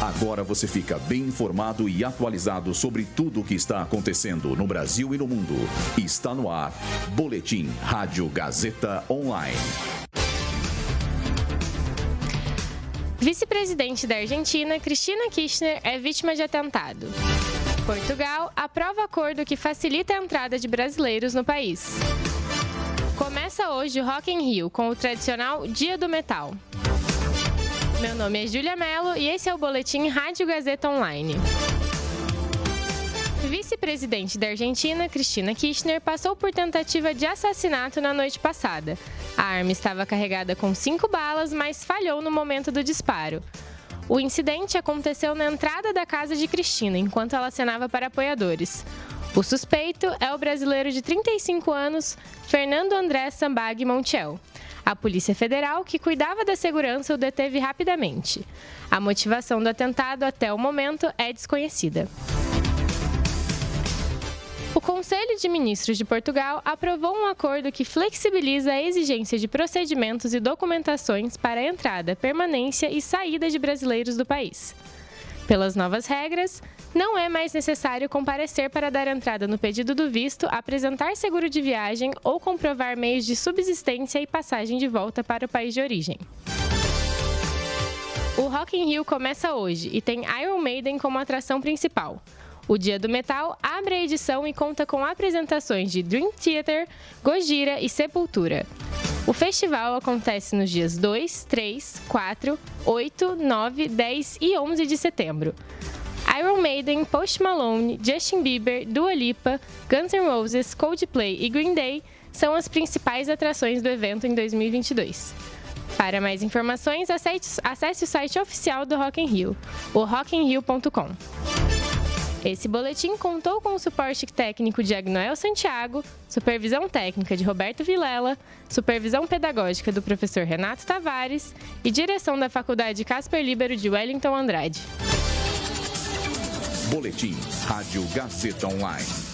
Agora você fica bem informado e atualizado sobre tudo o que está acontecendo no Brasil e no mundo. Está no ar. Boletim Rádio Gazeta Online. Vice-presidente da Argentina, Cristina Kirchner, é vítima de atentado. Portugal aprova acordo que facilita a entrada de brasileiros no país. Começa hoje o Rock in Rio com o tradicional Dia do Metal. Meu nome é Júlia Mello e esse é o Boletim Rádio Gazeta Online. Vice-presidente da Argentina, Cristina Kirchner, passou por tentativa de assassinato na noite passada. A arma estava carregada com cinco balas, mas falhou no momento do disparo. O incidente aconteceu na entrada da casa de Cristina, enquanto ela acenava para apoiadores. O suspeito é o brasileiro de 35 anos, Fernando André Sambag Montiel. A Polícia Federal, que cuidava da segurança, o deteve rapidamente. A motivação do atentado até o momento é desconhecida. O Conselho de Ministros de Portugal aprovou um acordo que flexibiliza a exigência de procedimentos e documentações para a entrada, permanência e saída de brasileiros do país. Pelas novas regras, não é mais necessário comparecer para dar entrada no pedido do visto, apresentar seguro de viagem ou comprovar meios de subsistência e passagem de volta para o país de origem. O Rock in Rio começa hoje e tem Iron Maiden como atração principal. O Dia do Metal abre a edição e conta com apresentações de Dream Theater, Gojira e Sepultura. O festival acontece nos dias 2, 3, 4, 8, 9, 10 e 11 de setembro. Iron Maiden, Post Malone, Justin Bieber, Dua Lipa, Guns N' Roses, Coldplay e Green Day são as principais atrações do evento em 2022. Para mais informações, acesse o site oficial do Rock in Rio, o rockinrio.com. Esse boletim contou com o suporte técnico de Agnoel Santiago, supervisão técnica de Roberto Vilela, supervisão pedagógica do professor Renato Tavares e direção da Faculdade Casper Libero de Wellington Andrade. Boletim Rádio Gazeta Online.